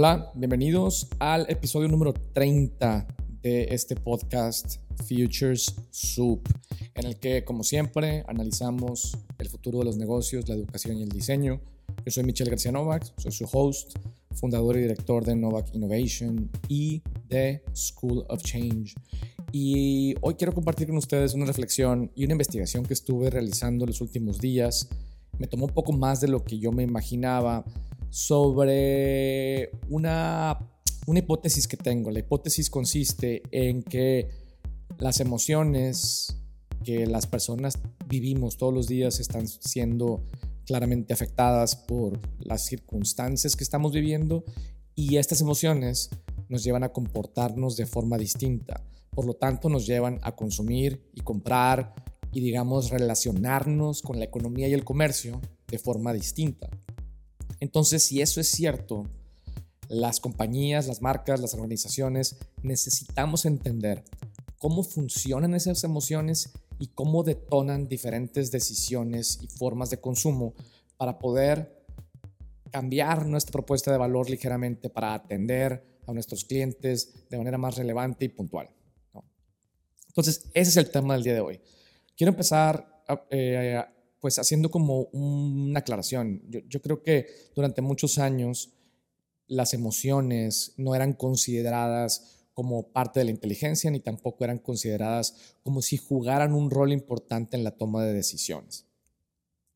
Hola, bienvenidos al episodio número 30 de este podcast Futures Soup, en el que, como siempre, analizamos el futuro de los negocios, la educación y el diseño. Yo soy Michelle García Novak, soy su host, fundador y director de Novak Innovation y de School of Change. Y hoy quiero compartir con ustedes una reflexión y una investigación que estuve realizando los últimos días. Me tomó un poco más de lo que yo me imaginaba sobre una, una hipótesis que tengo. La hipótesis consiste en que las emociones que las personas vivimos todos los días están siendo claramente afectadas por las circunstancias que estamos viviendo y estas emociones nos llevan a comportarnos de forma distinta. Por lo tanto, nos llevan a consumir y comprar y, digamos, relacionarnos con la economía y el comercio de forma distinta. Entonces, si eso es cierto, las compañías, las marcas, las organizaciones necesitamos entender cómo funcionan esas emociones y cómo detonan diferentes decisiones y formas de consumo para poder cambiar nuestra propuesta de valor ligeramente para atender a nuestros clientes de manera más relevante y puntual. Entonces, ese es el tema del día de hoy. Quiero empezar eh, pues haciendo como una aclaración. Yo, creo que durante muchos años las emociones no eran consideradas como parte de la inteligencia ni tampoco eran consideradas como si jugaran un rol importante en la toma de decisiones.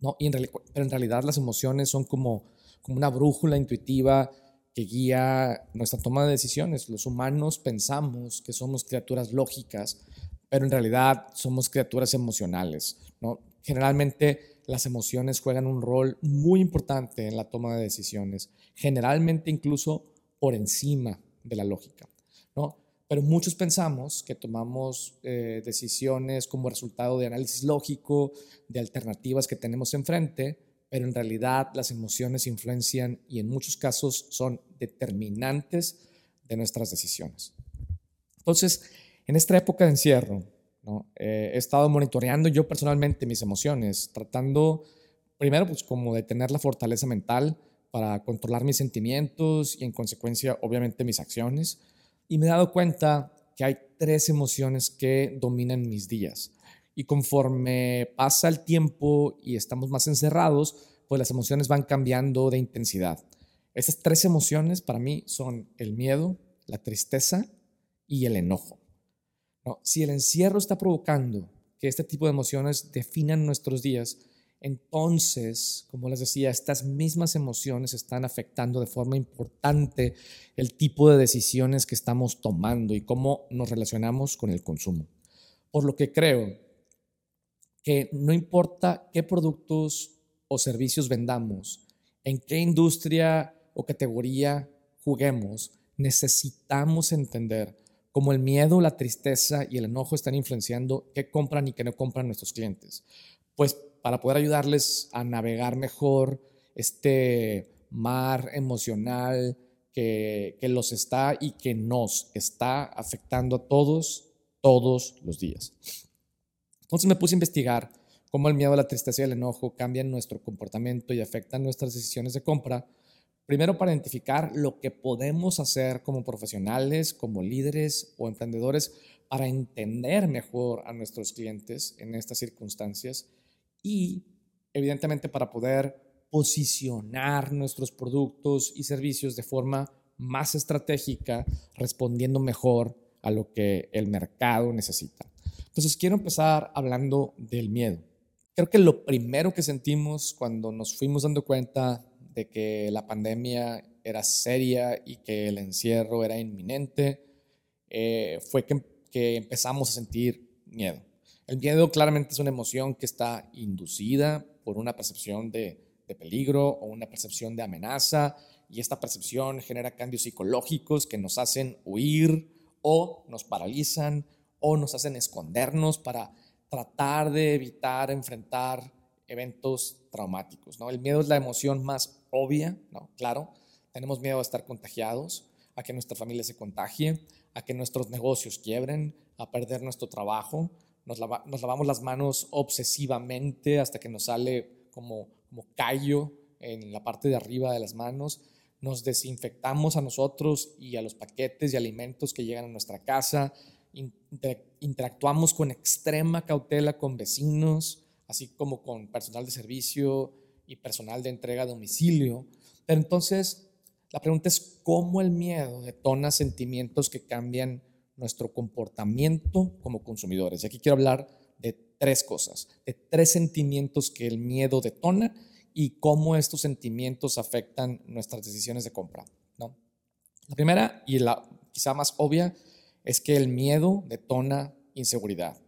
¿no? En pero en realidad las emociones son como, como una brújula intuitiva que guía nuestra toma de decisiones. Los humanos pensamos que somos criaturas lógicas, pero en realidad somos criaturas emocionales. ¿no? Generalmente las emociones juegan un rol muy importante en la toma de decisiones, generalmente incluso por encima de la lógica. ¿no? Pero muchos pensamos que tomamos eh, decisiones como resultado de análisis lógico, de alternativas que tenemos enfrente, pero en realidad las emociones influencian y en muchos casos son determinantes de nuestras decisiones. Entonces, en esta época de encierro, eh, he estado monitoreando yo personalmente mis emociones, tratando primero pues como de tener la fortaleza mental para controlar mis sentimientos y en consecuencia obviamente mis acciones. Y me he dado cuenta que hay tres emociones que dominan mis días. Y conforme pasa el tiempo y estamos más encerrados, pues las emociones van cambiando de intensidad. Estas tres emociones para mí son el miedo, la tristeza y el enojo. Si el encierro está provocando que este tipo de emociones definan nuestros días, entonces, como les decía, estas mismas emociones están afectando de forma importante el tipo de decisiones que estamos tomando y cómo nos relacionamos con el consumo. Por lo que creo que no importa qué productos o servicios vendamos, en qué industria o categoría juguemos, necesitamos entender como el miedo, la tristeza y el enojo están influenciando qué compran y qué no compran nuestros clientes. Pues para poder ayudarles a navegar mejor este mar emocional que, que los está y que nos está afectando a todos, todos los días. Entonces me puse a investigar cómo el miedo, la tristeza y el enojo cambian nuestro comportamiento y afectan nuestras decisiones de compra Primero para identificar lo que podemos hacer como profesionales, como líderes o emprendedores para entender mejor a nuestros clientes en estas circunstancias y evidentemente para poder posicionar nuestros productos y servicios de forma más estratégica, respondiendo mejor a lo que el mercado necesita. Entonces quiero empezar hablando del miedo. Creo que lo primero que sentimos cuando nos fuimos dando cuenta de que la pandemia era seria y que el encierro era inminente, eh, fue que, empezamos a sentir miedo. El miedo claramente es una emoción que está inducida por una percepción de, de peligro o una percepción de amenaza y esta percepción genera cambios psicológicos que nos hacen huir o nos paralizan o nos hacen escondernos para tratar de evitar enfrentar eventos traumáticos. ¿no? El miedo es la emoción más obvia, ¿no? Claro, tenemos miedo a estar contagiados, a que nuestra familia se contagie, a que nuestros negocios quiebren, a perder nuestro trabajo. Nos, lavamos las manos obsesivamente hasta que nos sale como, como callo en la parte de arriba de las manos. nos desinfectamos a nosotros y a los paquetes y alimentos que llegan a nuestra casa, interactuamos con extrema cautela con vecinos, así como con personal de servicio personal de entrega a domicilio. Pero entonces, la pregunta es cómo el miedo detona sentimientos que cambian nuestro comportamiento como consumidores. Y aquí quiero hablar de tres cosas, de tres sentimientos que el miedo detona y cómo estos sentimientos afectan nuestras decisiones de compra. ¿no? La primera y la quizá más obvia es que el miedo detona inseguridad.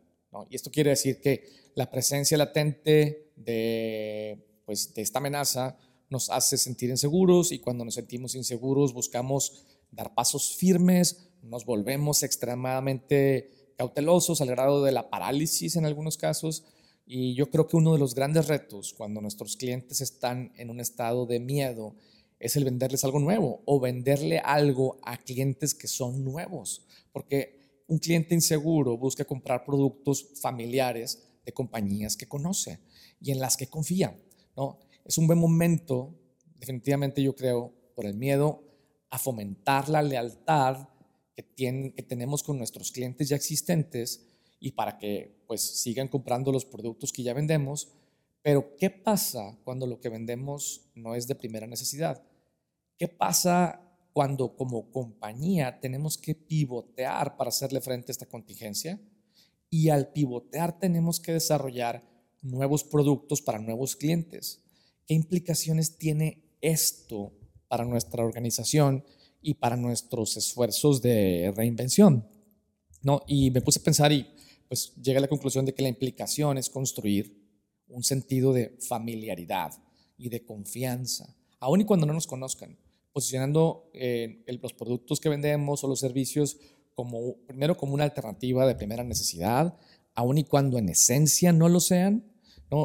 Y esto quiere decir que la presencia latente de, pues, de esta amenaza nos hace sentir inseguros y cuando nos sentimos inseguros buscamos dar pasos firmes, nos volvemos extremadamente cautelosos al grado de la parálisis en algunos casos. Y yo creo que uno de los grandes retos cuando nuestros clientes están en un estado de miedo es el venderles algo nuevo o venderle algo a clientes que son nuevos. Porque un cliente inseguro busca comprar productos familiares de compañías que conoce y en las que confía. ¿No? Es un buen momento, definitivamente yo creo, por el miedo a fomentar la lealtad que, tenemos con nuestros clientes ya existentes y para que pues sigan comprando los productos que ya vendemos. Pero ¿qué pasa cuando lo que vendemos no es de primera necesidad? ¿Qué pasa cuando como compañía tenemos que pivotear para hacerle frente a esta contingencia? Y al pivotear tenemos que desarrollar nuevos productos para nuevos clientes. ¿Qué implicaciones tiene esto para nuestra organización y para nuestros esfuerzos de reinvención. ¿no? Y me puse a pensar y pues llegué a la conclusión de que la implicación es construir un sentido de familiaridad y de confianza, aun y cuando no nos conozcan, posicionando eh, los productos que vendemos o los servicios como, primero como una alternativa de primera necesidad, aun y cuando en esencia no lo sean.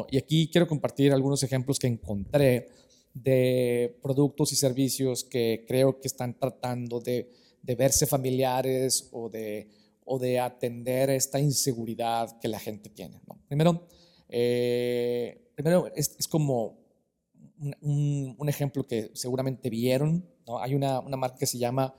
Y aquí quiero compartir algunos ejemplos que encontré de productos y servicios que creo que están tratando de, verse familiares o de, o de atender esta inseguridad que la gente tiene. Primero, eh, primero es, como un, ejemplo que seguramente vieron. Hay una, una, marca que se llama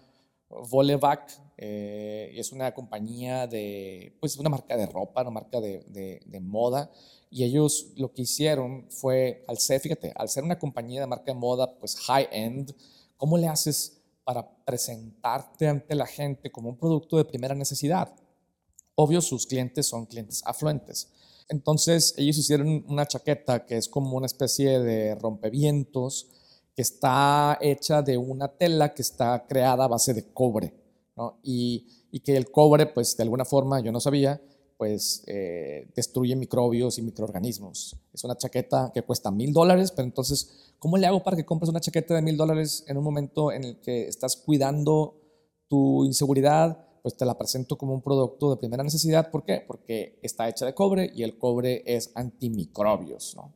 Volevac, eh, es una compañía de, pues una marca de ropa, una marca de moda, y ellos lo que hicieron fue, al ser, fíjate, al ser una compañía de marca de moda, pues high-end, ¿cómo le haces para presentarte ante la gente como un producto de primera necesidad? Obvio, sus clientes son clientes afluentes. Entonces, ellos hicieron una chaqueta que es como una especie de rompevientos que está hecha de una tela que está creada a base de cobre. ¿No? Y, y que el cobre, pues de alguna forma, yo no sabía, pues eh, destruye microbios y microorganismos. Es una chaqueta que cuesta mil dólares, pero entonces, ¿cómo le hago para que compres una chaqueta de mil dólares en un momento en el que estás cuidando tu inseguridad? Pues te la presento como un producto de primera necesidad. ¿Por qué? Porque está hecha de cobre y el cobre es antimicrobios. ¿no?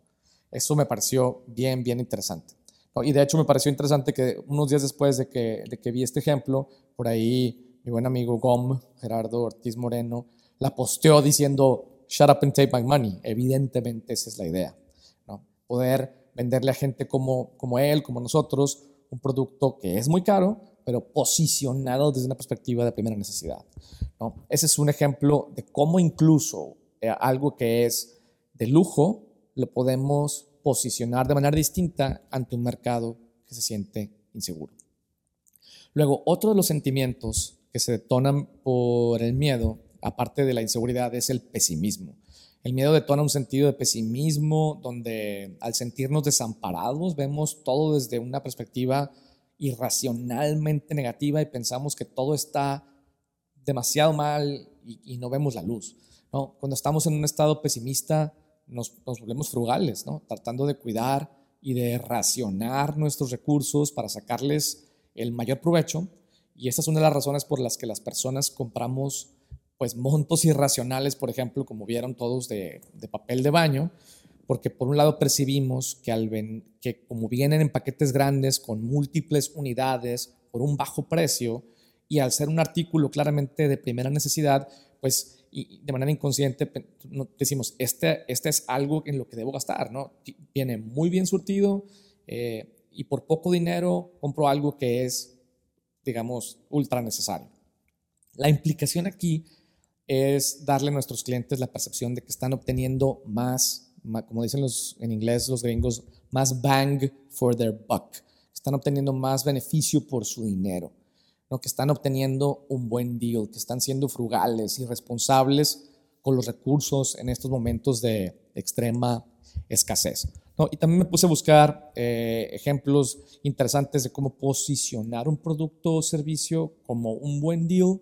Eso me pareció bien, bien interesante. Y de hecho me pareció interesante que unos días después de que, de que vi este ejemplo, por ahí mi buen amigo GOM, Gerardo Ortiz Moreno, la posteó diciendo, shut up and take my money. Evidentemente esa es la idea, ¿no? Poder venderle a gente como, como él, como nosotros, un producto que es muy caro, pero posicionado desde una perspectiva de primera necesidad. ¿no? Ese es un ejemplo de cómo incluso eh, algo que es de lujo lo podemos posicionar de manera distinta ante un mercado que se siente inseguro. Luego, otro de los sentimientos que se detonan por el miedo aparte de la inseguridad, es el pesimismo. El miedo detona un sentido de pesimismo donde al sentirnos desamparados vemos todo desde una perspectiva irracionalmente negativa y pensamos que todo está demasiado mal y, no vemos la luz. Cuando estamos en un estado pesimista nos, volvemos frugales, ¿no? tratando de cuidar y de racionar nuestros recursos para sacarles el mayor provecho. Y esta es una de las razones por las que las personas compramos pues montos irracionales, por ejemplo, como vieron todos de, papel de baño, porque por un lado percibimos que, como vienen en paquetes grandes con múltiples unidades por un bajo precio y al ser un artículo claramente de primera necesidad, pues y de manera inconsciente decimos, este, este es algo en lo que debo gastar, ¿no? Viene muy bien surtido eh, y por poco dinero compro algo que es, digamos, ultra necesario. La implicación aquí es darle a nuestros clientes la percepción de que están obteniendo más, como dicen los, en inglés los gringos, más bang for their buck. Están obteniendo más beneficio por su dinero, que están obteniendo un buen deal, que están siendo frugales y responsables con los recursos en estos momentos de extrema escasez. Y también me puse a buscar eh, ejemplos interesantes de cómo posicionar un producto o servicio como un buen deal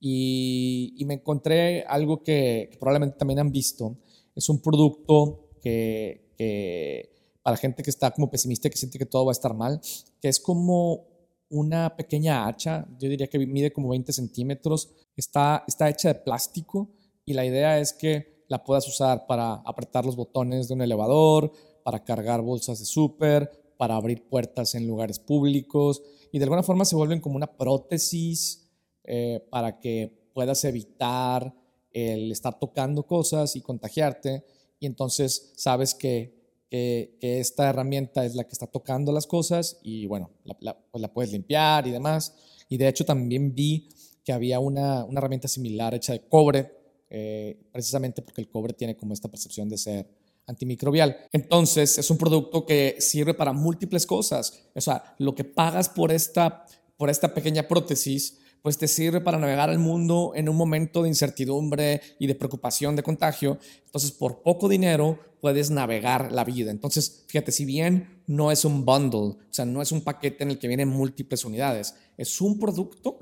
y, me encontré algo que, probablemente también han visto. Es un producto que, que, para gente que está como pesimista que siente que todo va a estar mal, que es como una pequeña hacha, yo diría que mide como 20 centímetros, está, está hecha de plástico y la idea es que la puedas usar para apretar los botones de un elevador, para cargar bolsas de súper, para abrir puertas en lugares públicos y de alguna forma se vuelven como una prótesis eh, para que puedas evitar el estar tocando cosas y contagiarte y entonces sabes que, que, esta herramienta es la que está tocando las cosas y bueno, la, pues la puedes limpiar y demás. Y de hecho también vi que había una, una herramienta similar hecha de cobre, eh, precisamente porque el cobre tiene como esta percepción de ser antimicrobial. Entonces, es un producto que sirve para múltiples cosas. O sea, lo que pagas por esta, por esta pequeña prótesis, pues te sirve para navegar el mundo en un momento de incertidumbre y de preocupación de contagio. Entonces, por poco dinero puedes navegar la vida. Entonces, fíjate, si bien no es un bundle, o sea, no es un paquete en el que vienen múltiples unidades, es un producto,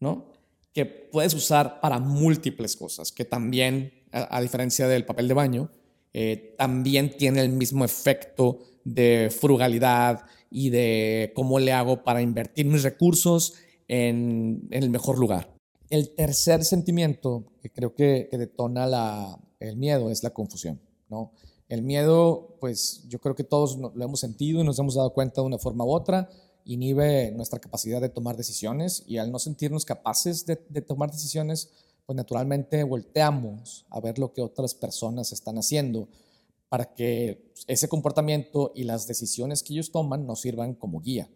¿no? Que puedes usar para múltiples cosas, que también, a diferencia del papel de baño, eh, también tiene el mismo efecto de frugalidad y de cómo le hago para invertir mis recursos en, el mejor lugar. El tercer sentimiento que creo que, detona el miedo es la confusión. ¿no? El miedo, pues yo creo que todos lo hemos sentido y nos hemos dado cuenta de una forma u otra, inhibe nuestra capacidad de tomar decisiones y al no sentirnos capaces de tomar decisiones, pues naturalmente volteamos a ver lo que otras personas están haciendo para que ese comportamiento y las decisiones que ellos toman nos sirvan como guía.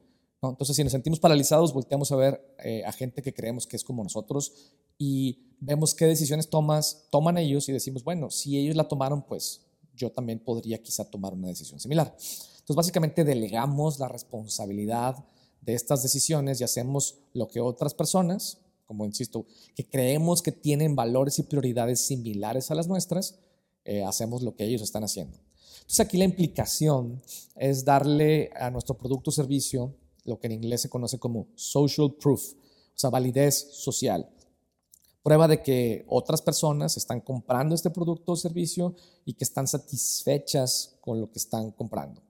Entonces, si nos sentimos paralizados, volteamos a ver eh, a gente que creemos que es como nosotros y vemos qué decisiones tomas, toman ellos y decimos, bueno, si ellos la tomaron, pues yo también podría quizá tomar una decisión similar. Entonces, básicamente delegamos la responsabilidad de estas decisiones y hacemos lo que otras personas, como insisto, que creemos que tienen valores y prioridades similares a las nuestras, eh, hacemos lo que ellos están haciendo. Entonces aquí la implicación es darle a nuestro producto o servicio lo que en inglés se conoce como social proof, o sea, validez social. Prueba de que otras personas están comprando este producto o servicio y que están satisfechas con lo que están comprando.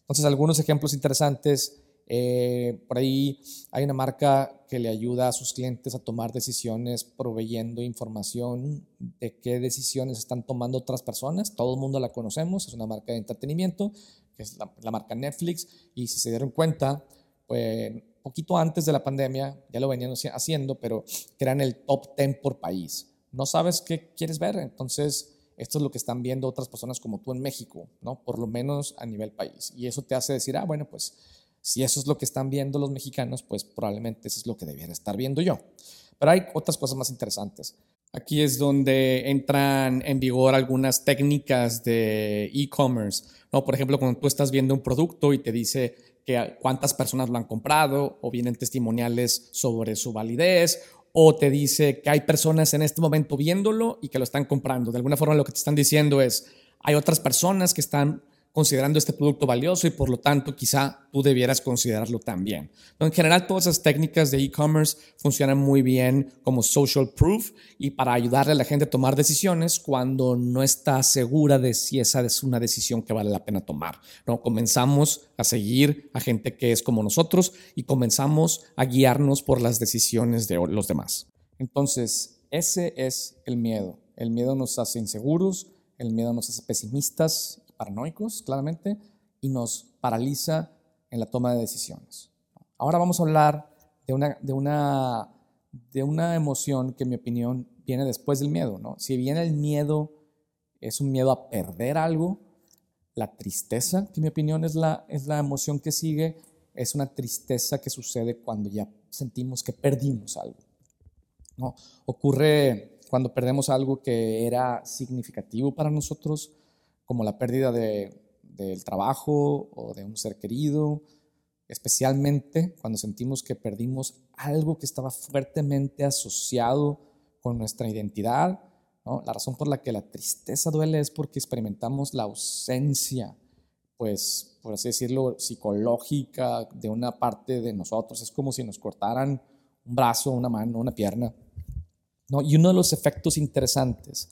Entonces, algunos ejemplos interesantes eh, por ahí hay una marca que le ayuda a sus clientes a tomar decisiones proveyendo información de qué decisiones están tomando otras personas. Todo el mundo la conocemos, es una marca de entretenimiento, que es la, marca Netflix. Y si se dieron cuenta, pues poquito antes de la pandemia, ya lo venían haciendo, pero eran el top 10 por país. No sabes qué quieres ver, entonces esto es lo que están viendo otras personas como tú en México, ¿no? Por lo menos a nivel país. Y eso te hace decir, ah, bueno, pues si eso es lo que están viendo los mexicanos, pues probablemente eso es lo que debiera estar viendo yo. Pero hay otras cosas más interesantes. Aquí es donde entran en vigor algunas técnicas de e-commerce. ¿no? Por ejemplo, cuando tú estás viendo un producto y te dice cuántas personas lo han comprado o vienen testimoniales sobre su validez o te dice que hay personas en este momento viéndolo y que lo están comprando. De alguna forma lo que te están diciendo es, hay otras personas que están considerando este producto valioso y por lo tanto quizá tú debieras considerarlo también. En general todas esas técnicas de e-commerce funcionan muy bien como social proof y para ayudarle a la gente a tomar decisiones cuando no está segura de si esa es una decisión que vale la pena tomar. ¿no? Comenzamos a seguir a gente que es como nosotros y comenzamos a guiarnos por las decisiones de los demás. Entonces, ese es el miedo. El miedo nos hace inseguros, el miedo nos hace pesimistas paranoicos, claramente, y nos paraliza en la toma de decisiones. Ahora vamos a hablar de una, de una, de una emoción que, en mi opinión, viene después del miedo. ¿no? Si bien el miedo es un miedo a perder algo, la tristeza, que en mi opinión es la, es la emoción que sigue, es una tristeza que sucede cuando ya sentimos que perdimos algo. ¿no? Ocurre cuando perdemos algo que era significativo para nosotros, como la pérdida de, del trabajo o de un ser querido, especialmente cuando sentimos que perdimos algo que estaba fuertemente asociado con nuestra identidad. La razón por la que la tristeza duele es porque experimentamos la ausencia, pues, por así decirlo, psicológica de una parte de nosotros. Es como si nos cortaran un brazo, una mano, una pierna. ¿no? Y uno de los efectos interesantes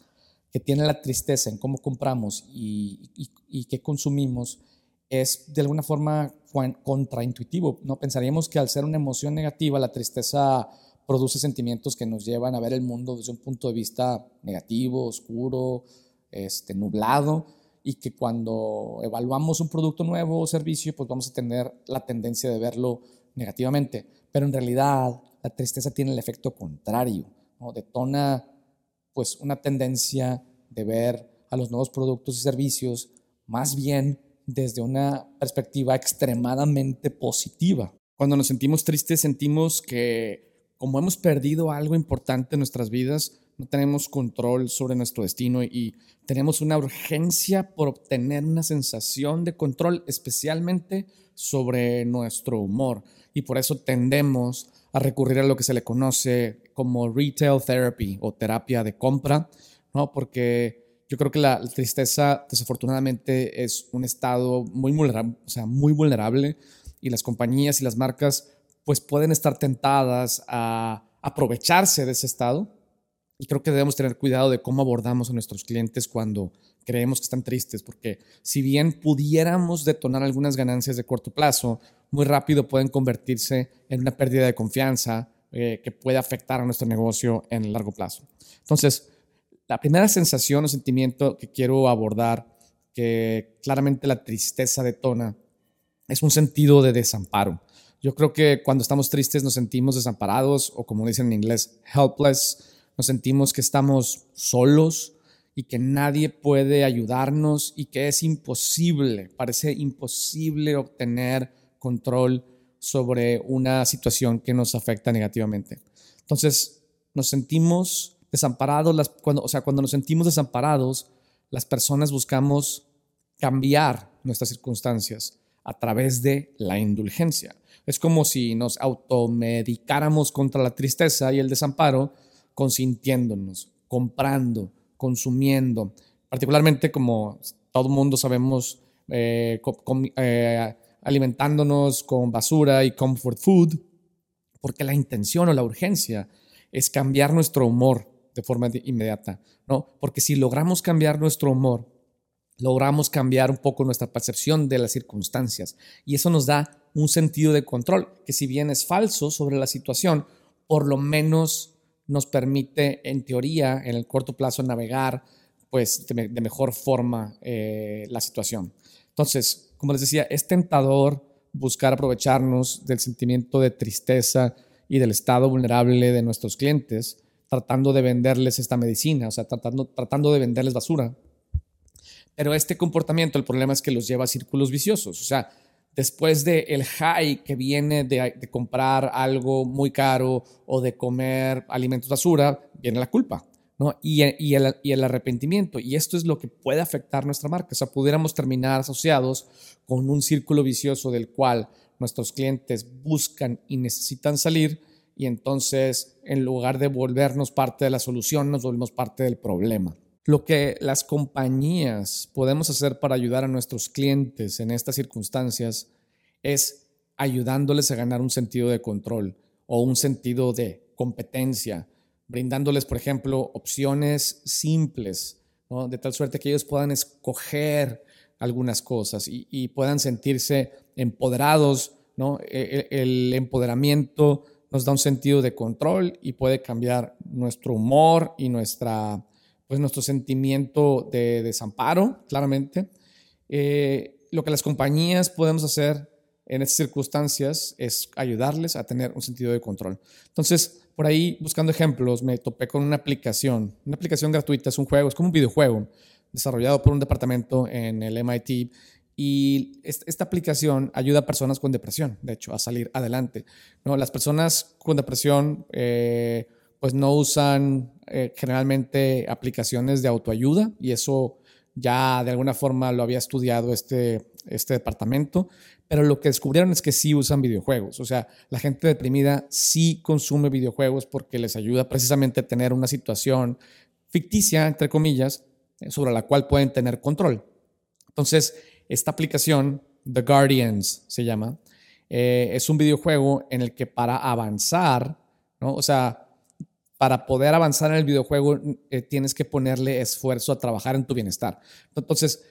que tiene la tristeza en cómo compramos y, y, qué consumimos es de alguna forma contraintuitivo. ¿no? Pensaríamos que al ser una emoción negativa, la tristeza produce sentimientos que nos llevan a ver el mundo desde un punto de vista negativo, oscuro, este, nublado, y que cuando evaluamos un producto nuevo o servicio, pues vamos a tener la tendencia de verlo negativamente. Pero en realidad la tristeza tiene el efecto contrario, ¿no? detona pues una tendencia de ver a los nuevos productos y servicios más bien desde una perspectiva extremadamente positiva. Cuando nos sentimos tristes sentimos que como hemos perdido algo importante en nuestras vidas, no tenemos control sobre nuestro destino y tenemos una urgencia por obtener una sensación de control, especialmente sobre nuestro humor. Y por eso tendemos a recurrir a lo que se le conoce como retail therapy o terapia de compra, ¿no? Porque yo creo que la, tristeza desafortunadamente es un estado muy vulnerable, o sea, muy vulnerable y las compañías y las marcas pues pueden estar tentadas a aprovecharse de ese estado y creo que debemos tener cuidado de cómo abordamos a nuestros clientes cuando creemos que están tristes, porque si bien pudiéramos detonar algunas ganancias de corto plazo, muy rápido pueden convertirse en una pérdida de confianza eh, que puede afectar a nuestro negocio en el largo plazo. Entonces, la primera sensación o sentimiento que quiero abordar, que claramente la tristeza detona, es un sentido de desamparo. Yo creo que cuando estamos tristes nos sentimos desamparados o como dicen en inglés, helpless, nos sentimos que estamos solos y que nadie puede ayudarnos y que es imposible, parece imposible obtener control sobre una situación que nos afecta negativamente. Entonces, nos sentimos desamparados, las, cuando, o sea, cuando nos sentimos desamparados, las personas buscamos cambiar nuestras circunstancias a través de la indulgencia. Es como si nos automedicáramos contra la tristeza y el desamparo, consintiéndonos, comprando, consumiendo, particularmente como todo mundo sabemos, eh, eh, alimentándonos con basura y comfort food, porque la intención o la urgencia es cambiar nuestro humor de forma inmediata, ¿no? Porque si logramos cambiar nuestro humor, logramos cambiar un poco nuestra percepción de las circunstancias y eso nos da un sentido de control, que si bien es falso sobre la situación, por lo menos nos permite, en teoría, en el corto plazo, navegar pues, de, mejor forma eh, la situación. Entonces, como les decía, es tentador buscar aprovecharnos del sentimiento de tristeza y del estado vulnerable de nuestros clientes, tratando de venderles esta medicina, o sea, tratando, de venderles basura. Pero este comportamiento, el problema es que los lleva a círculos viciosos. O sea, después del el high que viene de, comprar algo muy caro o de comer alimentos basura, viene la culpa. Y, y, el, y, el, arrepentimiento. Y esto es lo que puede afectar nuestra marca. O sea, pudiéramos terminar asociados con un círculo vicioso del cual nuestros clientes buscan y necesitan salir y entonces en lugar de volvernos parte de la solución, nos volvemos parte del problema. Lo que las compañías podemos hacer para ayudar a nuestros clientes en estas circunstancias es ayudándoles a ganar un sentido de control o un sentido de competencia, brindándoles, por ejemplo, opciones simples, de tal suerte que ellos puedan escoger algunas cosas y, puedan sentirse empoderados. E, e, el, empoderamiento nos da un sentido de control y puede cambiar nuestro humor y nuestra, pues nuestro sentimiento de desamparo, claramente. Eh, lo que las compañías podemos hacer en estas circunstancias es ayudarles a tener un sentido de control. Entonces, por ahí buscando ejemplos, me topé con una aplicación, una aplicación gratuita, es un juego, es como un videojuego, desarrollado por un departamento en el MIT y esta aplicación ayuda a personas con depresión, de hecho, a salir adelante. ¿no? Las personas con depresión eh, pues no usan eh, generalmente aplicaciones de autoayuda y eso ya de alguna forma lo había estudiado este, este departamento, pero lo que descubrieron es que sí usan videojuegos. O sea, la gente deprimida sí consume videojuegos porque les ayuda precisamente a tener una situación ficticia, entre comillas, sobre la cual pueden tener control. Entonces, esta aplicación, The Guardians se llama, eh, es un videojuego en el que para avanzar, ¿no? o sea, para poder avanzar en el videojuego eh, tienes que ponerle esfuerzo a trabajar en tu bienestar. Entonces,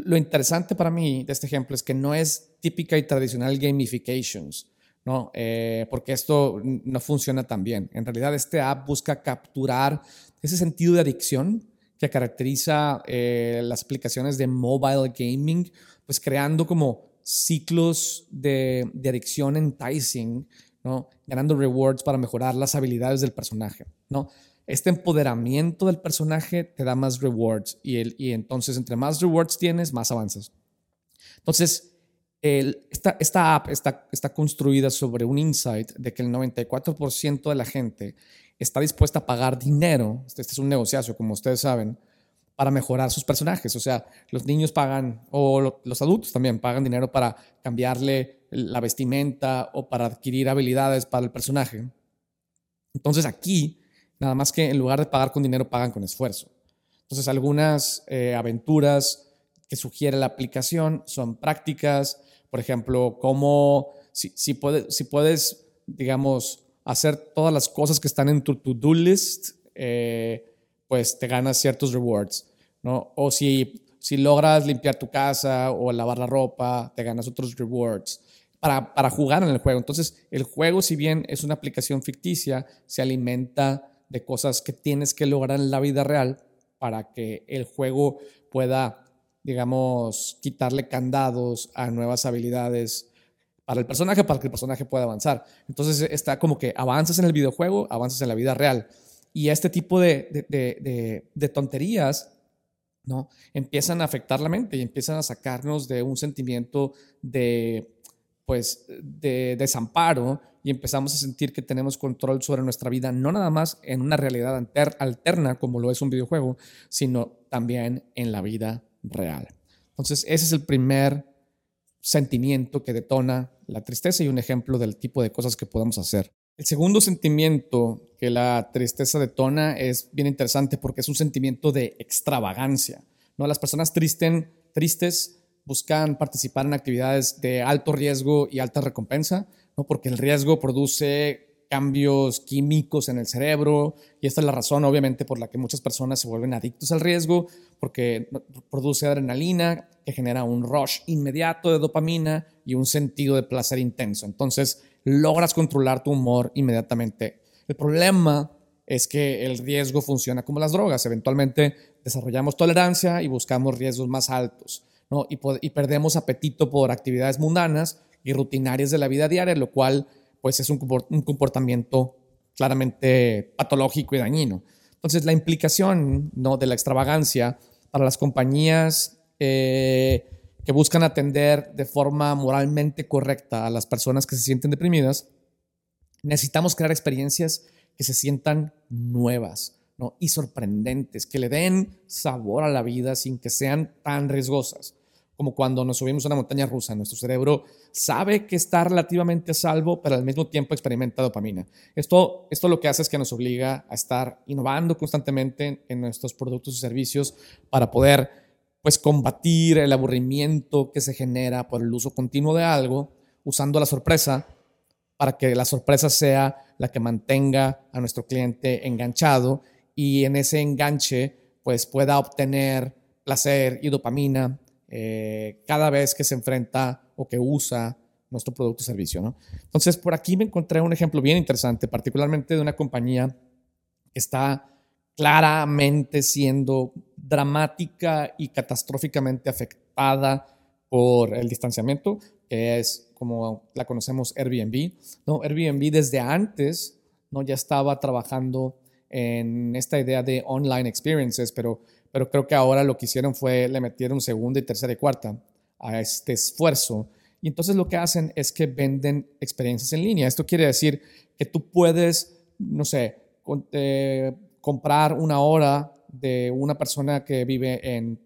lo interesante para mí de este ejemplo es que no es típica y tradicional gamifications, ¿no? Eh, porque esto no funciona tan bien. En realidad, este app busca capturar ese sentido de adicción que caracteriza eh, las aplicaciones de mobile gaming, pues creando como ciclos de, adicción enticing, ganando rewards para mejorar las habilidades del personaje. ¿no? Este empoderamiento del personaje te da más rewards y, el, y entonces entre más rewards tienes, más avanzas. Entonces, el, esta, esta, app está, está construida sobre un insight de que el 94% de la gente está dispuesta a pagar dinero, este, este es un negociazo, como ustedes saben, para mejorar sus personajes. O sea, los niños pagan, o los adultos también pagan dinero para cambiarle la vestimenta o para adquirir habilidades para el personaje. Entonces aquí Nada más que en lugar de pagar con dinero, pagan con esfuerzo. Entonces, algunas eh, aventuras que sugiere la aplicación son prácticas, por ejemplo, cómo, si, si, si puedes, digamos, hacer todas las cosas que están en tu to-do list, eh, pues te ganas ciertos rewards, ¿no? O si, si logras limpiar tu casa o lavar la ropa, te ganas otros rewards. Para, para jugar en el juego. Entonces, el juego, si bien es una aplicación ficticia, se alimenta de cosas que tienes que lograr en la vida real para que el juego pueda, digamos, quitarle candados a nuevas habilidades para el personaje, para que el personaje pueda avanzar. Entonces está como que avanzas en el videojuego, avanzas en la vida real. Y este tipo de, de tonterías ¿no? empiezan a afectar la mente y empiezan a sacarnos de un sentimiento de pues de desamparo y empezamos a sentir que tenemos control sobre nuestra vida, no nada más en una realidad alterna como lo es un videojuego, sino también en la vida real. Entonces, ese es el primer sentimiento que detona la tristeza y un ejemplo del tipo de cosas que podemos hacer. El segundo sentimiento que la tristeza detona es bien interesante porque es un sentimiento de extravagancia. ¿no? Las personas tristes buscan participar en actividades de alto riesgo y alta recompensa, ¿no? porque el riesgo produce cambios químicos en el cerebro y esta es la razón obviamente por la que muchas personas se vuelven adictos al riesgo porque produce adrenalina que genera un rush inmediato de dopamina y un sentido de placer intenso. Entonces logras controlar tu humor inmediatamente. El problema es que el riesgo funciona como las drogas. Eventualmente desarrollamos tolerancia y buscamos riesgos más altos. Y, perdemos apetito por actividades mundanas y rutinarias de la vida diaria, lo cual pues es un, comportamiento claramente patológico y dañino. Entonces, la implicación ¿no? de la extravagancia para las compañías eh, que buscan atender de forma moralmente correcta a las personas que se sienten deprimidas, necesitamos crear experiencias que se sientan nuevas y sorprendentes, que le den sabor a la vida sin que sean tan riesgosas como cuando nos subimos a una montaña rusa. Nuestro cerebro sabe que está relativamente a salvo, pero al mismo tiempo experimenta dopamina. Esto, esto lo que hace es que nos obliga a estar innovando constantemente en nuestros productos y servicios para poder pues combatir el aburrimiento que se genera por el uso continuo de algo, usando la sorpresa para que la sorpresa sea la que mantenga a nuestro cliente enganchado y en ese enganche pues pueda obtener placer y dopamina eh, cada vez que se enfrenta o que usa nuestro producto o servicio. ¿no? Entonces, por aquí me encontré un ejemplo bien interesante, particularmente de una compañía que está claramente siendo dramática y catastróficamente afectada por el distanciamiento, que es como la conocemos Airbnb. ¿no? Airbnb desde antes ¿no? ya estaba trabajando en esta idea de online experiences, pero pero creo que ahora lo que hicieron fue le metieron segunda y tercera y cuarta a este esfuerzo. Y entonces lo que hacen es que venden experiencias en línea. Esto quiere decir que tú puedes, no sé, eh, comprar una hora de una persona que vive en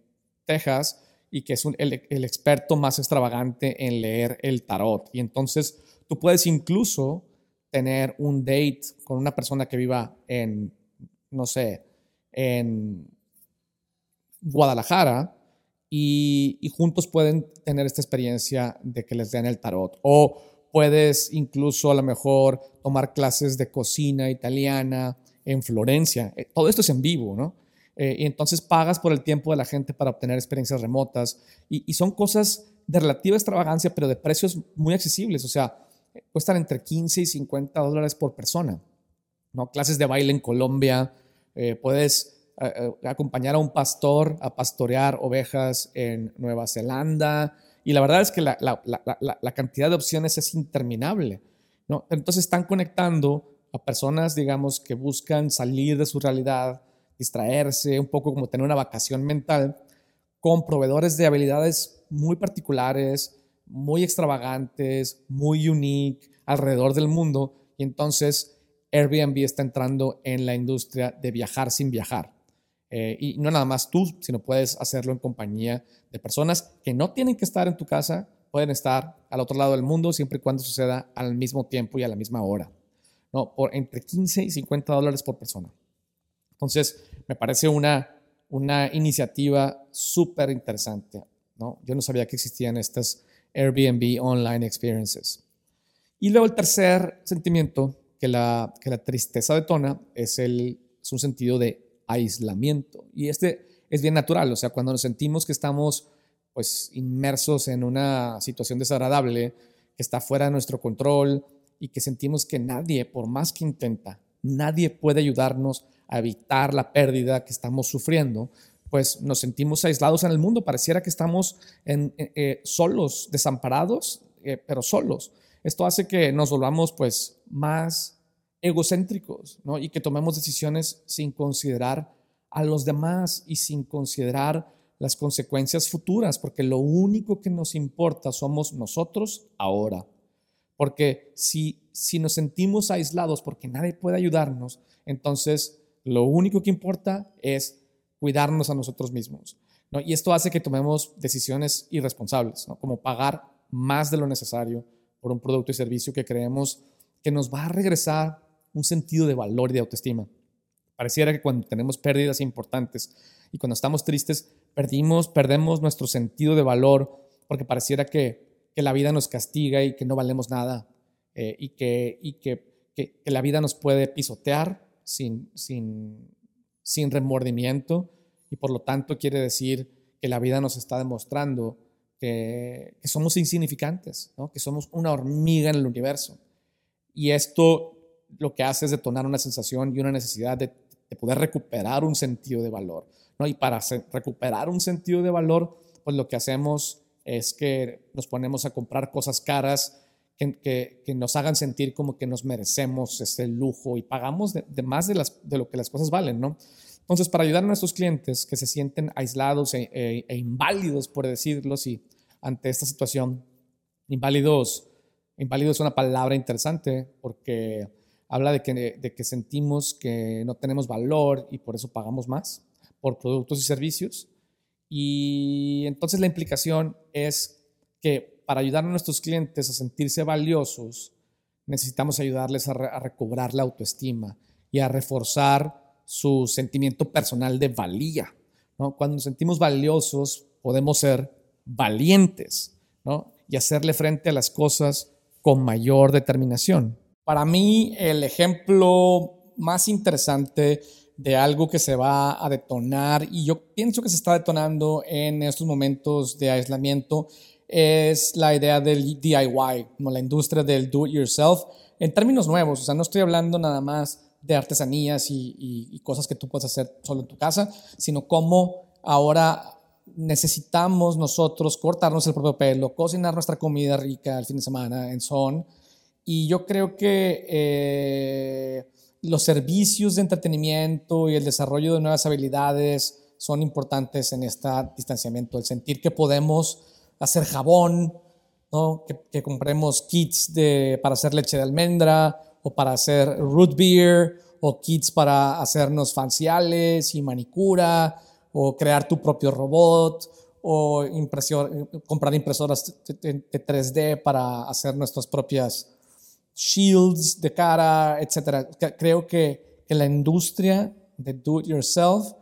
Texas y que es el, el, experto más extravagante en leer el tarot. Y entonces tú puedes incluso tener un date con una persona que viva en, no sé, en Guadalajara y, juntos pueden tener esta experiencia de que les den el tarot. O puedes incluso a lo mejor tomar clases de cocina italiana en Florencia. Eh, todo esto es en vivo, ¿no? Eh, y entonces pagas por el tiempo de la gente para obtener experiencias remotas. Y, son cosas de relativa extravagancia, pero de precios muy accesibles. O sea, cuestan entre 15 y 50 dólares por persona. ¿no? Clases de baile en Colombia. Eh, puedes acompañar a un pastor a pastorear ovejas en Nueva Zelanda. Y la verdad es que la, cantidad de opciones es interminable. ¿no? Entonces están conectando a personas, digamos, que buscan salir de su realidad, distraerse, un poco como tener una vacación mental, con proveedores de habilidades muy particulares, muy extravagantes, muy unique alrededor del mundo. Y entonces Airbnb está entrando en la industria de viajar sin viajar. Eh, y no nada más tú, sino puedes hacerlo en compañía de personas que no tienen que estar en tu casa, pueden estar al otro lado del mundo siempre y cuando suceda al mismo tiempo y a la misma hora. ¿no? Por entre 15 y 50 dólares por persona. Entonces, me parece una, una iniciativa súper interesante. ¿no? Yo no sabía que existían estas Airbnb Online Experiences. Y luego el tercer sentimiento que la, que la tristeza detona es, el, es un sentido de aislamiento. Y este es bien natural, o sea, cuando nos sentimos que estamos pues inmersos en una situación desagradable, que está fuera de nuestro control y que sentimos que nadie, por más que intenta, nadie puede ayudarnos a evitar la pérdida que estamos sufriendo, pues nos sentimos aislados en el mundo, pareciera que estamos en, eh, eh, solos, desamparados, eh, pero solos. Esto hace que nos volvamos pues más egocéntricos, ¿no? Y que tomemos decisiones sin considerar a los demás y sin considerar las consecuencias futuras, porque lo único que nos importa somos nosotros ahora. Porque si, si nos sentimos aislados porque nadie puede ayudarnos, entonces lo único que importa es cuidarnos a nosotros mismos. ¿no? Y esto hace que tomemos decisiones irresponsables, ¿no? como pagar más de lo necesario por un producto y servicio que creemos que nos va a regresar un sentido de valor y de autoestima. Pareciera que cuando tenemos pérdidas importantes y cuando estamos tristes, perdimos, perdemos nuestro sentido de valor porque pareciera que, la vida nos castiga y que no valemos nada eh, y, que, y que, la vida nos puede pisotear sin, sin, sin remordimiento y por lo tanto quiere decir que la vida nos está demostrando que, que somos insignificantes, ¿no? que somos una hormiga en el universo. Y esto lo que hace es detonar una sensación y una necesidad de, poder recuperar un sentido de valor. ¿no? Y para recuperar un sentido de valor, pues lo que hacemos es que nos ponemos a comprar cosas caras que, que, nos hagan sentir como que nos merecemos ese lujo y pagamos de, más de, las, de, lo que las cosas valen, ¿no? Entonces, para ayudar a nuestros clientes que se sienten aislados e, e, e inválidos, por decirlo así, ante esta situación, inválidos, inválido es una palabra interesante porque habla de que, de que sentimos que no tenemos valor y por eso pagamos más por productos y servicios. Y entonces la implicación es que para ayudar a nuestros clientes a sentirse valiosos, necesitamos ayudarles a, recobrar la autoestima y a reforzar su sentimiento personal de valía. ¿no? Cuando nos sentimos valiosos, podemos ser valientes ¿no? y hacerle frente a las cosas con mayor determinación. Para mí, el ejemplo más interesante de algo que se va a detonar, y yo pienso que se está detonando en estos momentos de aislamiento, es la idea del DIY, como la industria del do it yourself, en términos nuevos. O sea, no estoy hablando nada más de artesanías y, y cosas que tú puedes hacer solo en tu casa, sino cómo ahora necesitamos nosotros cortarnos el propio pelo, cocinar nuestra comida rica el fin de semana en son y yo creo que eh, los servicios de entretenimiento y el desarrollo de nuevas habilidades son importantes en este distanciamiento. El sentir que podemos hacer jabón, ¿no? que, compremos kits de, para hacer leche de almendra o para hacer root beer o kits para hacernos faciales y manicura o crear tu propio robot o comprar impresoras de 3D para hacer nuestras propias shields de cara, etc. Creo que, que la industria de do it yourself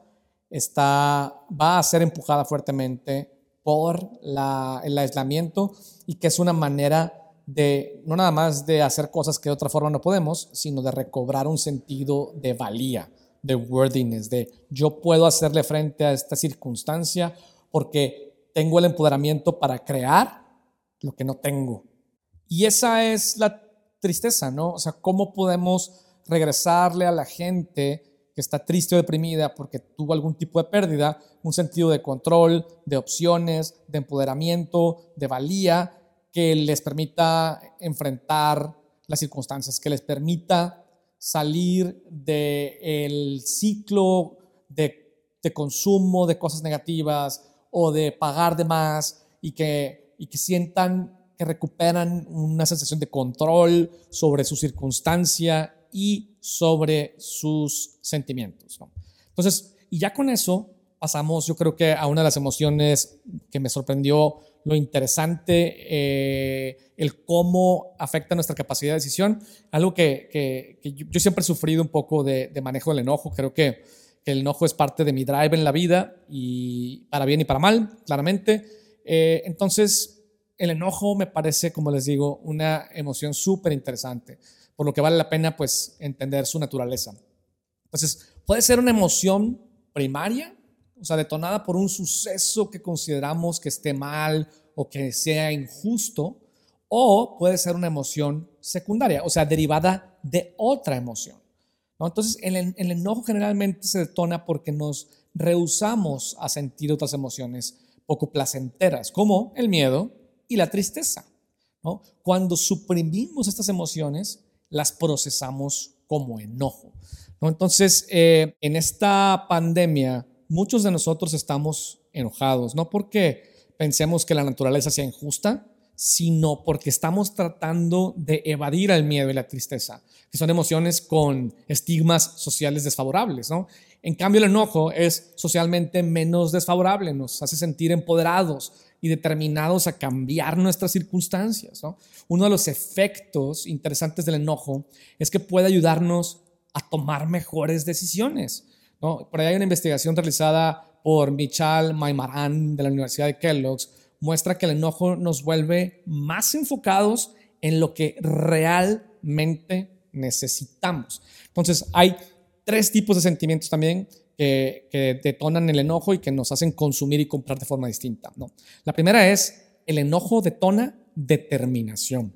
está, va a ser empujada fuertemente por la, el aislamiento y que es una manera de no nada más de hacer cosas que de otra forma no podemos, sino de recobrar un sentido de valía, de worthiness, de yo puedo hacerle frente a esta circunstancia porque tengo el empoderamiento para crear lo que no tengo. Y esa es la tristeza, ¿no? O sea, ¿cómo podemos regresarle a la gente que está triste o deprimida porque tuvo algún tipo de pérdida, un sentido de control, de opciones, de empoderamiento, de valía, que les permita enfrentar las circunstancias, que les permita salir del ciclo de, de, consumo de cosas negativas o de pagar de más y que, y que sientan que recuperan una sensación de control sobre su circunstancia y sobre sus sentimientos. Entonces, y ya con eso pasamos, yo creo que a una de las emociones que me sorprendió lo interesante, eh, el cómo afecta nuestra capacidad de decisión, algo que, que, yo, siempre he sufrido un poco de, manejo del enojo, creo que, que, el enojo es parte de mi drive en la vida y para bien y para mal, claramente. Eh, entonces, el enojo me parece, como les digo, una emoción súper interesante por lo que vale la pena pues entender su naturaleza. Entonces, puede ser una emoción primaria, o sea, detonada por un suceso que consideramos que esté mal o que sea injusto, o puede ser una emoción secundaria, o sea, derivada de otra emoción. Entonces, el, el enojo generalmente se detona porque nos rehusamos a sentir otras emociones poco placenteras, como el miedo y la tristeza. ¿no? Cuando suprimimos estas emociones, las procesamos como enojo. ¿no? Entonces, eh, en esta pandemia, muchos de nosotros estamos enojados, no porque pensemos que la naturaleza sea injusta, sino porque estamos tratando de evadir el miedo y la tristeza, que son emociones con estigmas sociales desfavorables. ¿no? En cambio, el enojo es socialmente menos desfavorable, nos hace sentir empoderados, y determinados a cambiar nuestras circunstancias. Uno de los efectos interesantes del enojo es que puede ayudarnos a tomar mejores decisiones. Por ahí hay una investigación realizada por Michal Maimaran de la Universidad de Kellogg's, muestra que el enojo nos vuelve más enfocados en lo que realmente necesitamos. Entonces, hay tres tipos de sentimientos también que, detonan el enojo y que nos hacen consumir y comprar de forma distinta. ¿no? La primera es, el enojo detona determinación.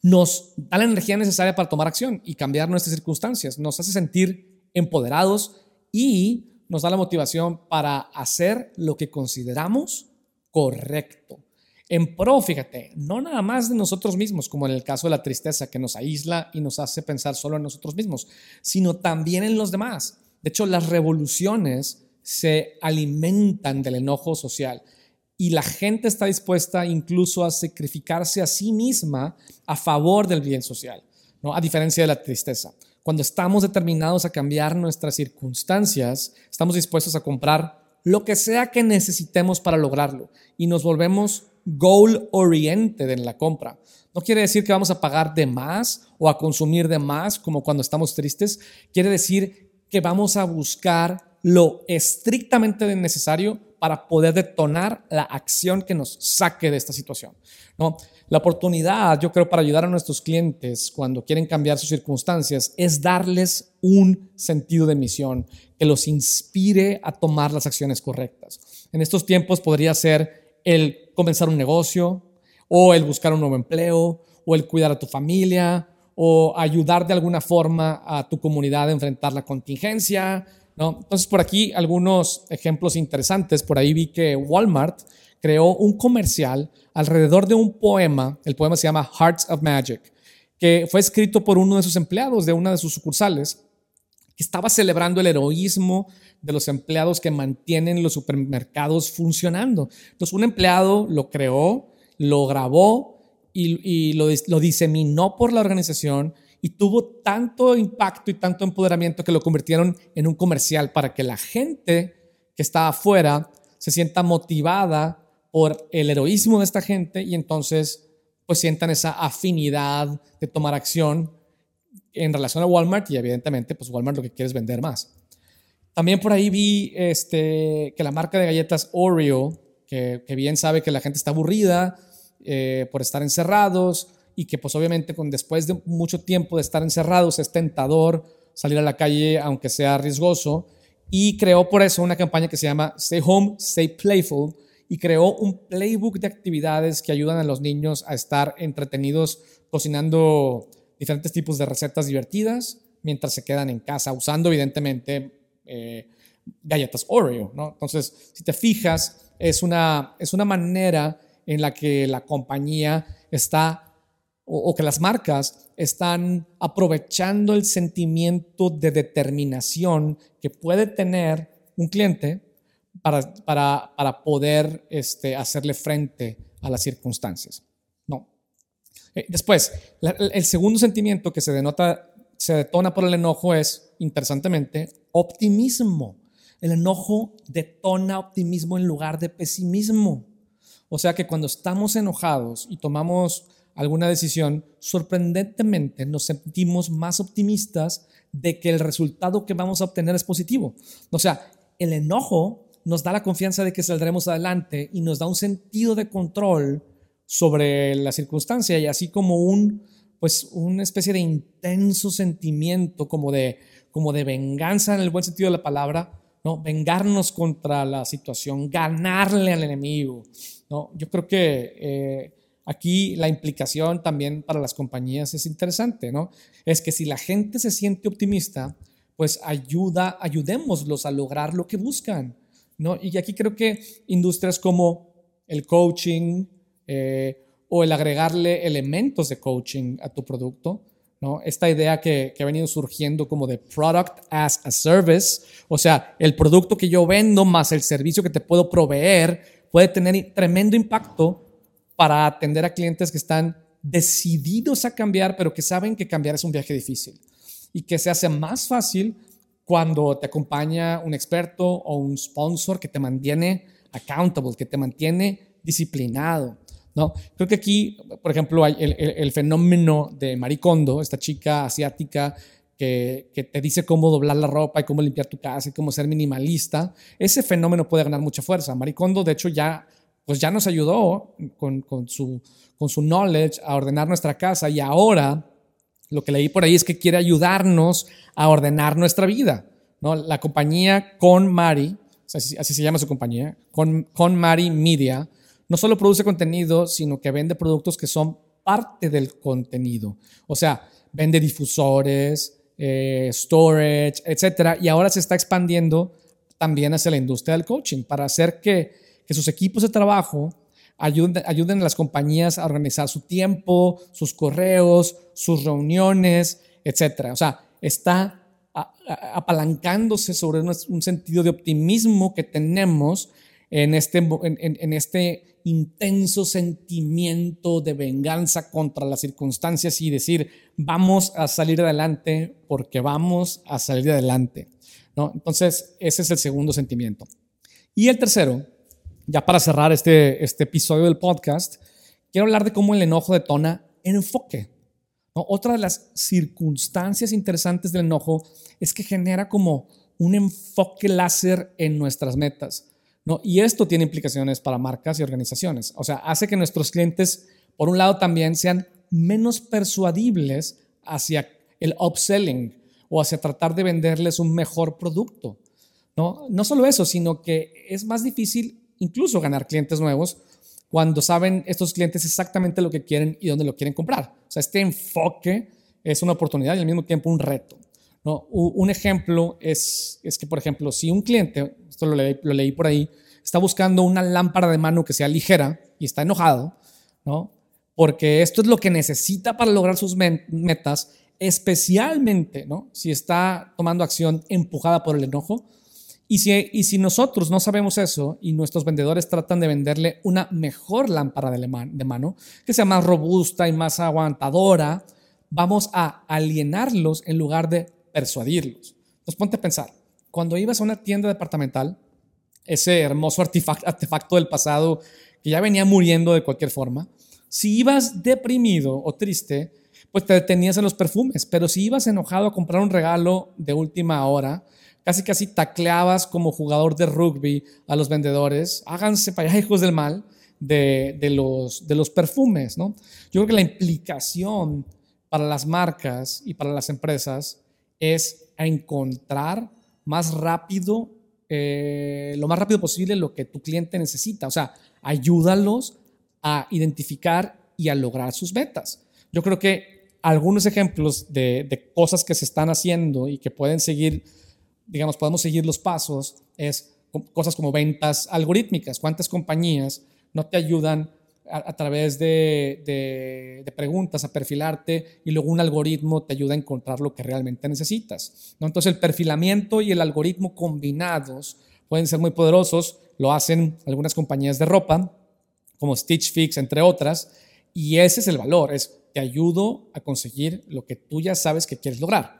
Nos da la energía necesaria para tomar acción y cambiar nuestras circunstancias. Nos hace sentir empoderados y nos da la motivación para hacer lo que consideramos correcto. En pro, fíjate, no nada más de nosotros mismos, como en el caso de la tristeza que nos aísla y nos hace pensar solo en nosotros mismos, sino también en los demás. De hecho, las revoluciones se alimentan del enojo social y la gente está dispuesta incluso a sacrificarse a sí misma a favor del bien social, ¿no? a diferencia de la tristeza. Cuando estamos determinados a cambiar nuestras circunstancias, estamos dispuestos a comprar lo que sea que necesitemos para lograrlo y nos volvemos goal oriented en la compra. No quiere decir que vamos a pagar de más o a consumir de más como cuando estamos tristes. Quiere decir que vamos a buscar lo estrictamente necesario para poder detonar la acción que nos saque de esta situación. ¿no? La oportunidad, yo creo, para ayudar a nuestros clientes cuando quieren cambiar sus circunstancias es darles un sentido de misión que los inspire a tomar las acciones correctas. En estos tiempos podría ser el comenzar un negocio o el buscar un nuevo empleo o el cuidar a tu familia o ayudar de alguna forma a tu comunidad a enfrentar la contingencia. ¿no? Entonces, por aquí algunos ejemplos interesantes. Por ahí vi que Walmart creó un comercial alrededor de un poema. El poema se llama Hearts of Magic, que fue escrito por uno de sus empleados de una de sus sucursales, que estaba celebrando el heroísmo de los empleados que mantienen los supermercados funcionando. Entonces, un empleado lo creó, lo grabó y, lo, diseminó por la organización y tuvo tanto impacto y tanto empoderamiento que lo convirtieron en un comercial para que la gente que está afuera se sienta motivada por el heroísmo de esta gente y entonces pues sientan esa afinidad de tomar acción en relación a Walmart y evidentemente pues Walmart lo que quiere es vender más. También por ahí vi este, que la marca de galletas Oreo, que, bien sabe que la gente está aburrida eh, por estar encerrados y que pues obviamente con, después de mucho tiempo de estar encerrados es tentador salir a la calle aunque sea riesgoso y creó por eso una campaña que se llama Stay Home, Stay Playful y creó un playbook de actividades que ayudan a los niños a estar entretenidos cocinando diferentes tipos de recetas divertidas mientras se quedan en casa, usando evidentemente eh, galletas Oreo. ¿no? Entonces, si te fijas, es una, es una manera en la que la compañía está o, que las marcas están aprovechando el sentimiento de determinación que puede tener un cliente para, para, para poder este, hacerle frente a las circunstancias. Eh, después, el segundo sentimiento que se denota, se detona por el enojo es, interesantemente, optimismo. El enojo detona optimismo en lugar de pesimismo. O sea que cuando estamos enojados y tomamos alguna decisión, sorprendentemente nos sentimos más optimistas de que el resultado que vamos a obtener es positivo. O sea, el enojo nos da la confianza de que saldremos adelante y nos da un sentido de control sobre la circunstancia y así como un, pues, una especie de intenso sentimiento como de, como de venganza en el buen sentido de la palabra, ¿no? Vengarnos contra la situación, ganarle al enemigo, ¿no? Yo creo que eh, aquí la implicación también para las compañías es interesante, ¿no? Es que si la gente se siente optimista, pues ayuda, ayudémoslos a lograr lo que buscan, ¿no? Y aquí creo que industrias como el coaching, eh, o el agregarle elementos de coaching a tu producto. ¿No? Esta idea que, que, ha venido surgiendo como de product as a service, o sea, el producto que yo vendo más el servicio que te puedo proveer puede tener tremendo impacto para atender a clientes que están decididos a cambiar, pero que saben que cambiar es un viaje difícil y que se hace más fácil cuando te acompaña un experto o un sponsor que te mantiene accountable, que te mantiene disciplinado. ¿No? Creo que aquí, por ejemplo, hay el, fenómeno de Maricondo, esta chica asiática que, te dice cómo doblar la ropa y cómo limpiar tu casa y cómo ser minimalista, ese fenómeno puede ganar mucha fuerza. Maricondo, de hecho, ya, pues ya nos ayudó con, su, con su knowledge a ordenar nuestra casa y ahora lo que leí por ahí es que quiere ayudarnos a ordenar nuestra vida. ¿no? La compañía Con Mari, así, se llama su compañía, Con, Con Mari Media, no solo produce contenido, sino que vende productos que son parte del contenido. O sea, vende difusores, eh, storage, etc. Y ahora se está expandiendo también hacia la industria del coaching para hacer que, que sus equipos de trabajo ayuden, ayuden a las compañías a organizar su tiempo, sus correos, sus reuniones, etc. O sea, está apalancándose sobre un, sentido de optimismo que tenemos en este, en este intenso sentimiento de venganza contra las circunstancias y decir, vamos a salir adelante porque vamos a salir adelante. ¿no? Entonces, ese es el segundo sentimiento. Y el tercero, ya para cerrar este, este episodio del podcast, quiero hablar de cómo el enojo detona enfoque. ¿no? Otra de las circunstancias interesantes del enojo es que genera como un enfoque láser en nuestras metas. Y esto tiene implicaciones para marcas y organizaciones. O sea, hace que nuestros clientes, por un lado, también sean menos persuadibles hacia el upselling o hacia tratar de venderles un mejor producto. No, no solo eso, sino que es más difícil incluso ganar clientes nuevos cuando saben estos clientes exactamente lo que quieren y dónde lo quieren comprar. O sea, este enfoque es una oportunidad y al mismo tiempo un reto. ¿No? Un ejemplo es, es que, por ejemplo, si un cliente, esto lo leí, por ahí, está buscando una lámpara de mano que sea ligera y está enojado, ¿no? Porque esto es lo que necesita para lograr sus metas, especialmente ¿no? si está tomando acción empujada por el enojo. Y si, y si nosotros no sabemos eso y nuestros vendedores tratan de venderle una mejor lámpara de mano, que sea más robusta y más aguantadora, vamos a alienarlos en lugar de persuadirlos. Entonces ponte a pensar, cuando ibas a una tienda departamental, ese hermoso artefacto del pasado que ya venía muriendo de cualquier forma, si ibas deprimido o triste, pues te detenías en los perfumes, pero si ibas enojado a comprar un regalo de última hora, casi casi tacleabas como jugador de rugby a los vendedores, háganse para allá hijos del mal de, de, los, de los perfumes, ¿no? Yo creo que la implicación para las marcas y para las empresas es encontrar más rápido, eh, lo más rápido posible lo que tu cliente necesita. O sea, ayúdalos a identificar y a lograr sus metas. Yo creo que algunos ejemplos de, de cosas que se están haciendo y que pueden seguir, digamos, podemos seguir los pasos, es cosas como ventas algorítmicas. ¿Cuántas compañías no te ayudan a, través de, preguntas a perfilarte y luego un algoritmo te ayuda a encontrar lo que realmente necesitas. ¿no? Entonces el perfilamiento y el algoritmo combinados pueden ser muy poderosos, lo hacen algunas compañías de ropa, como Stitch Fix, entre otras, y ese es el valor, es te ayudo a conseguir lo que tú ya sabes que quieres lograr.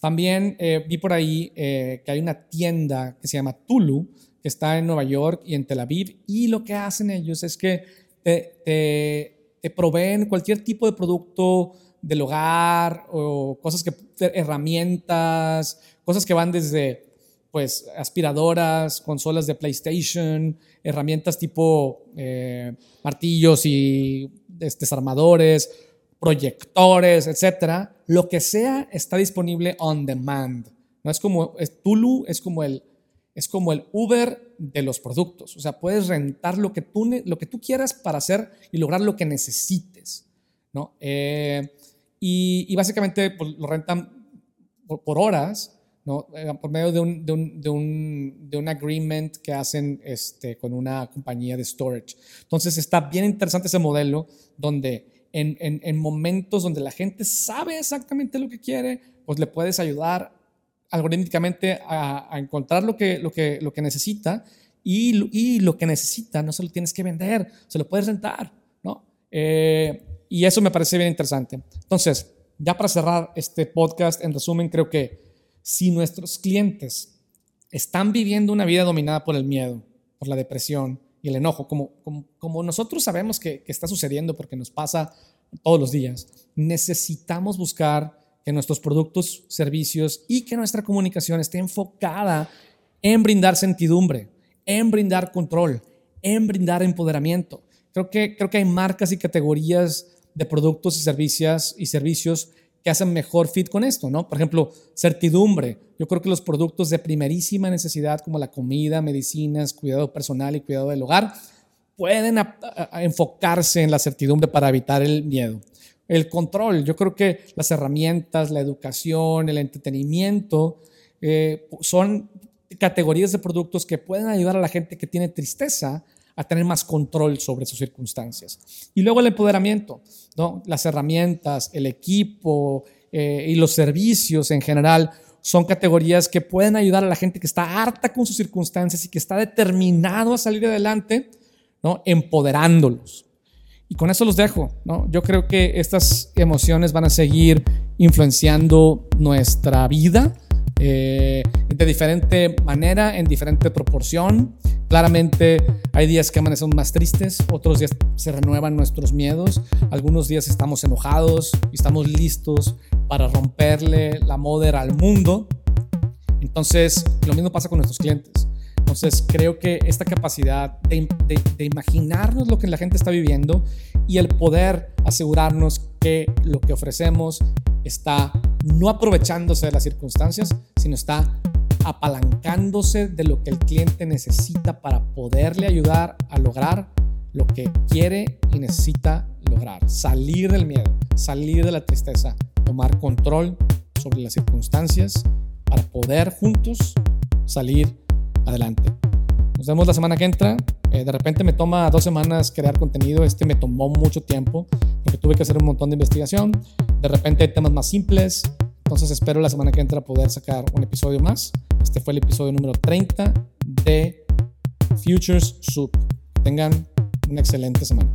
También eh, vi por ahí eh, que hay una tienda que se llama Tulu, que está en Nueva York y en Tel Aviv, y lo que hacen ellos es que te, proveen cualquier tipo de producto del hogar o cosas que, herramientas, cosas que van desde pues aspiradoras, consolas de PlayStation, herramientas tipo eh, martillos y desarmadores, proyectores, etcétera. Lo que sea está disponible on demand. No es como Tulu es como el es como el Uber de los productos. O sea, puedes rentar lo que tú, lo que tú quieras para hacer y lograr lo que necesites. ¿no? Eh, y, básicamente pues, lo rentan por, horas, ¿no? Eh, por medio de un, de, un, de, un, de un, agreement que hacen este, con una compañía de storage. Entonces está bien interesante ese modelo donde en, en, en momentos donde la gente sabe exactamente lo que quiere, pues le puedes ayudar algorítmicamente a, encontrar lo que, lo que, lo que necesita y, y, lo que necesita no se lo tienes que vender, se lo puedes rentar, ¿no? Eh, y eso me parece bien interesante. Entonces, ya para cerrar este podcast, en resumen, creo que si nuestros clientes están viviendo una vida dominada por el miedo, por la depresión y el enojo, como, como, como nosotros sabemos que, que está sucediendo porque nos pasa todos los días, necesitamos buscar que nuestros productos, servicios y que nuestra comunicación esté enfocada en brindar sentidumbre, en brindar control, en brindar empoderamiento. Creo que, creo que hay marcas y categorías de productos y servicios, y servicios que hacen mejor fit con esto, ¿no? Por ejemplo, certidumbre. Yo creo que los productos de primerísima necesidad como la comida, medicinas, cuidado personal y cuidado del hogar pueden enfocarse en la certidumbre para evitar el miedo el control. Yo creo que las herramientas, la educación, el entretenimiento eh, son categorías de productos que pueden ayudar a la gente que tiene tristeza a tener más control sobre sus circunstancias. Y luego el empoderamiento, ¿no? las herramientas, el equipo eh, y los servicios en general son categorías que pueden ayudar a la gente que está harta con sus circunstancias y que está determinado a salir adelante, ¿no? empoderándolos. Y con eso los dejo, ¿no? Yo creo que estas emociones van a seguir influenciando nuestra vida eh, de diferente manera, en diferente proporción. Claramente hay días que amanecemos más tristes, otros días se renuevan nuestros miedos, algunos días estamos enojados y estamos listos para romperle la moda al mundo. Entonces, lo mismo pasa con nuestros clientes. Entonces creo que esta capacidad de, imaginarnos lo que la gente está viviendo y el poder asegurarnos que lo que ofrecemos está no aprovechándose de las circunstancias, sino está apalancándose de lo que el cliente necesita para poderle ayudar a lograr lo que quiere y necesita lograr. Salir del miedo, salir de la tristeza, tomar control sobre las circunstancias para poder juntos salir adelante. Nos vemos la semana que entra. Eh, de repente me toma dos semanas crear contenido. Este me tomó mucho tiempo porque tuve que hacer un montón de investigación. De repente hay temas más simples. Entonces espero la semana que entra poder sacar un episodio más. Este fue el episodio número 30 de Futures Soup. Tengan una excelente semana.